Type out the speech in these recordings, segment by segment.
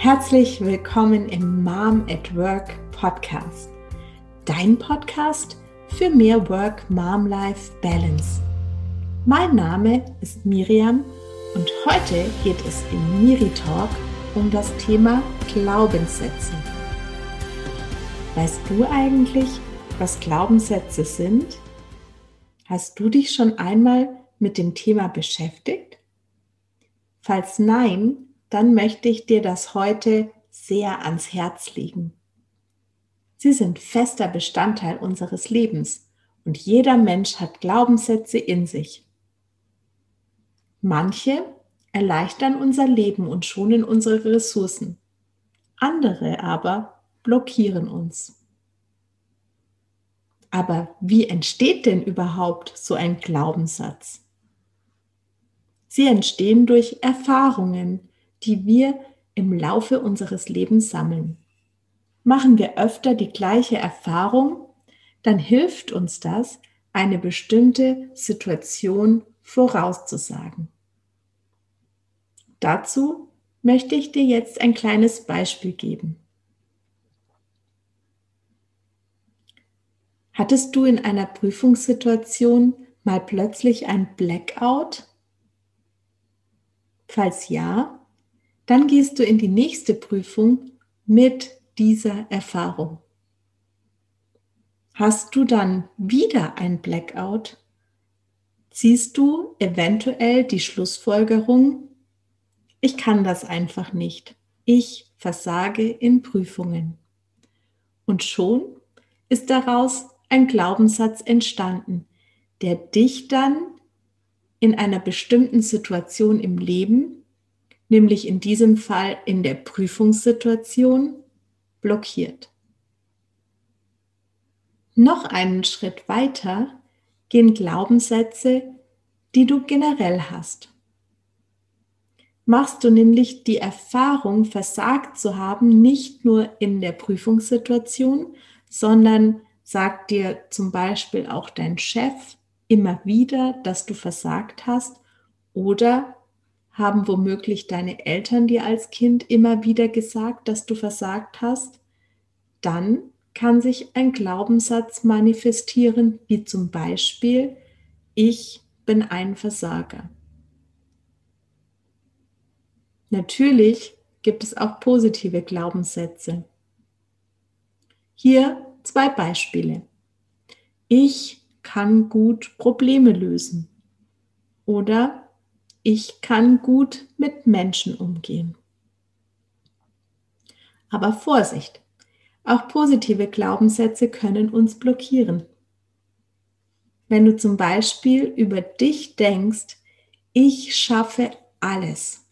Herzlich willkommen im Mom at Work Podcast. Dein Podcast für mehr Work-Mom-Life-Balance. Mein Name ist Miriam und heute geht es im Miri Talk um das Thema Glaubenssätze. Weißt du eigentlich, was Glaubenssätze sind? Hast du dich schon einmal mit dem Thema beschäftigt? Falls nein, dann möchte ich dir das heute sehr ans Herz legen. Sie sind fester Bestandteil unseres Lebens und jeder Mensch hat Glaubenssätze in sich. Manche erleichtern unser Leben und schonen unsere Ressourcen. Andere aber blockieren uns. Aber wie entsteht denn überhaupt so ein Glaubenssatz? Sie entstehen durch Erfahrungen, die wir im Laufe unseres Lebens sammeln. Machen wir öfter die gleiche Erfahrung, dann hilft uns das, eine bestimmte Situation vorauszusagen. Dazu möchte ich dir jetzt ein kleines Beispiel geben. Hattest du in einer Prüfungssituation mal plötzlich ein Blackout? Falls ja, dann gehst du in die nächste Prüfung mit dieser Erfahrung. Hast du dann wieder ein Blackout, ziehst du eventuell die Schlussfolgerung, ich kann das einfach nicht. Ich versage in Prüfungen. Und schon ist daraus ein Glaubenssatz entstanden, der dich dann in einer bestimmten Situation im Leben nämlich in diesem Fall in der Prüfungssituation, blockiert. Noch einen Schritt weiter gehen Glaubenssätze, die du generell hast. Machst du nämlich die Erfahrung, versagt zu haben, nicht nur in der Prüfungssituation, sondern sagt dir zum Beispiel auch dein Chef immer wieder, dass du versagt hast oder haben womöglich deine Eltern dir als Kind immer wieder gesagt, dass du versagt hast? Dann kann sich ein Glaubenssatz manifestieren, wie zum Beispiel, ich bin ein Versager. Natürlich gibt es auch positive Glaubenssätze. Hier zwei Beispiele. Ich kann gut Probleme lösen. Oder ich kann gut mit Menschen umgehen. Aber Vorsicht, auch positive Glaubenssätze können uns blockieren. Wenn du zum Beispiel über dich denkst, ich schaffe alles,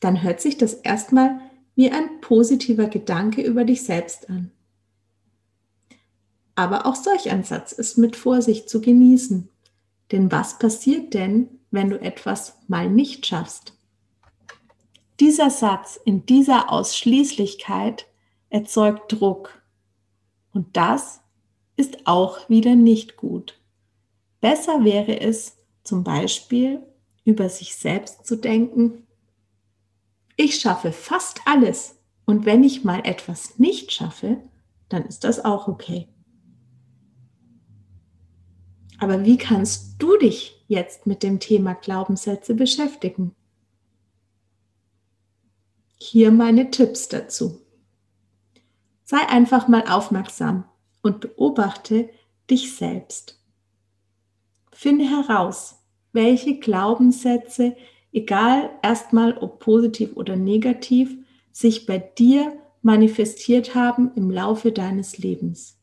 dann hört sich das erstmal wie ein positiver Gedanke über dich selbst an. Aber auch solch ein Satz ist mit Vorsicht zu genießen. Denn was passiert denn, wenn du etwas mal nicht schaffst. Dieser Satz in dieser Ausschließlichkeit erzeugt Druck. Und das ist auch wieder nicht gut. Besser wäre es zum Beispiel über sich selbst zu denken, ich schaffe fast alles und wenn ich mal etwas nicht schaffe, dann ist das auch okay. Aber wie kannst du dich jetzt mit dem Thema Glaubenssätze beschäftigen? Hier meine Tipps dazu. Sei einfach mal aufmerksam und beobachte dich selbst. Finde heraus, welche Glaubenssätze, egal erstmal ob positiv oder negativ, sich bei dir manifestiert haben im Laufe deines Lebens.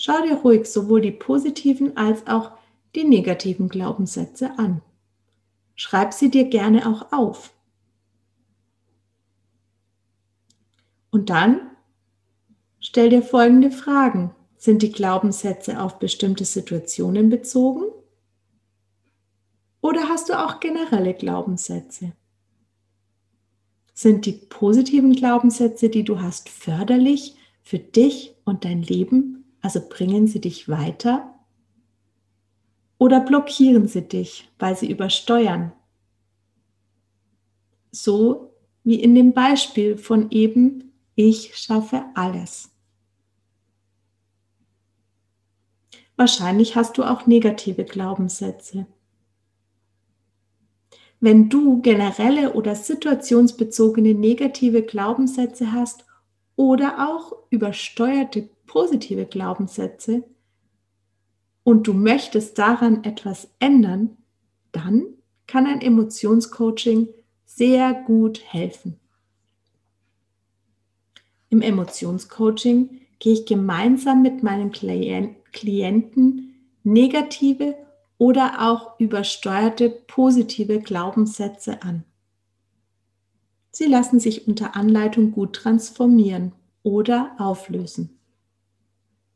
Schau dir ruhig sowohl die positiven als auch die negativen Glaubenssätze an. Schreib sie dir gerne auch auf. Und dann stell dir folgende Fragen. Sind die Glaubenssätze auf bestimmte Situationen bezogen? Oder hast du auch generelle Glaubenssätze? Sind die positiven Glaubenssätze, die du hast, förderlich für dich und dein Leben also bringen sie dich weiter oder blockieren sie dich, weil sie übersteuern? So wie in dem Beispiel von eben, ich schaffe alles. Wahrscheinlich hast du auch negative Glaubenssätze. Wenn du generelle oder situationsbezogene negative Glaubenssätze hast oder auch übersteuerte positive Glaubenssätze und du möchtest daran etwas ändern, dann kann ein Emotionscoaching sehr gut helfen. Im Emotionscoaching gehe ich gemeinsam mit meinem Klienten negative oder auch übersteuerte positive Glaubenssätze an. Sie lassen sich unter Anleitung gut transformieren oder auflösen.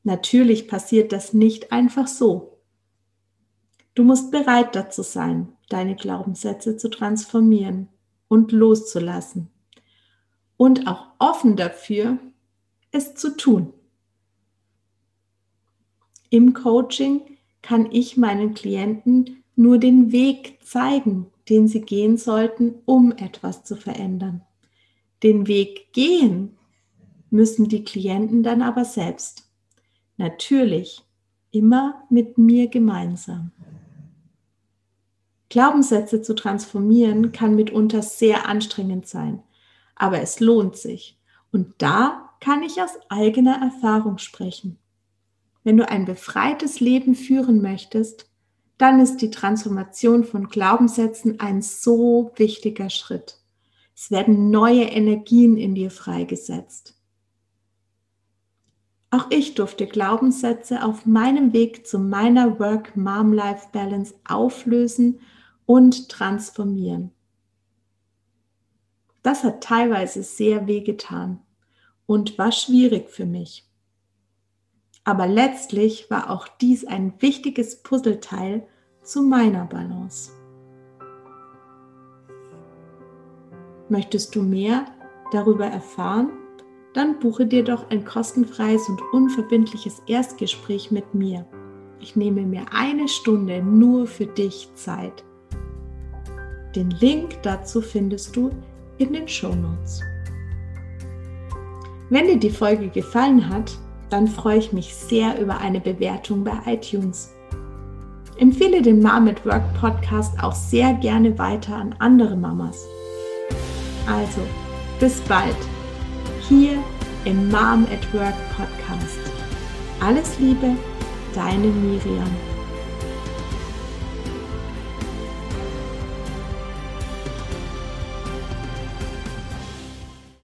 Natürlich passiert das nicht einfach so. Du musst bereit dazu sein, deine Glaubenssätze zu transformieren und loszulassen. Und auch offen dafür, es zu tun. Im Coaching kann ich meinen Klienten nur den Weg zeigen, den sie gehen sollten, um etwas zu verändern. Den Weg gehen müssen die Klienten dann aber selbst. Natürlich immer mit mir gemeinsam. Glaubenssätze zu transformieren kann mitunter sehr anstrengend sein, aber es lohnt sich. Und da kann ich aus eigener Erfahrung sprechen. Wenn du ein befreites Leben führen möchtest, dann ist die Transformation von Glaubenssätzen ein so wichtiger Schritt. Es werden neue Energien in dir freigesetzt. Auch ich durfte Glaubenssätze auf meinem Weg zu meiner Work-Mom-Life-Balance auflösen und transformieren. Das hat teilweise sehr wehgetan und war schwierig für mich. Aber letztlich war auch dies ein wichtiges Puzzleteil zu meiner Balance. Möchtest du mehr darüber erfahren? Dann buche dir doch ein kostenfreies und unverbindliches Erstgespräch mit mir. Ich nehme mir eine Stunde nur für dich Zeit den Link dazu findest du in den Show Notes. Wenn dir die Folge gefallen hat, dann freue ich mich sehr über eine Bewertung bei iTunes. Empfehle den Mom at Work Podcast auch sehr gerne weiter an andere Mamas. Also, bis bald hier im Mom at Work Podcast. Alles Liebe, deine Miriam.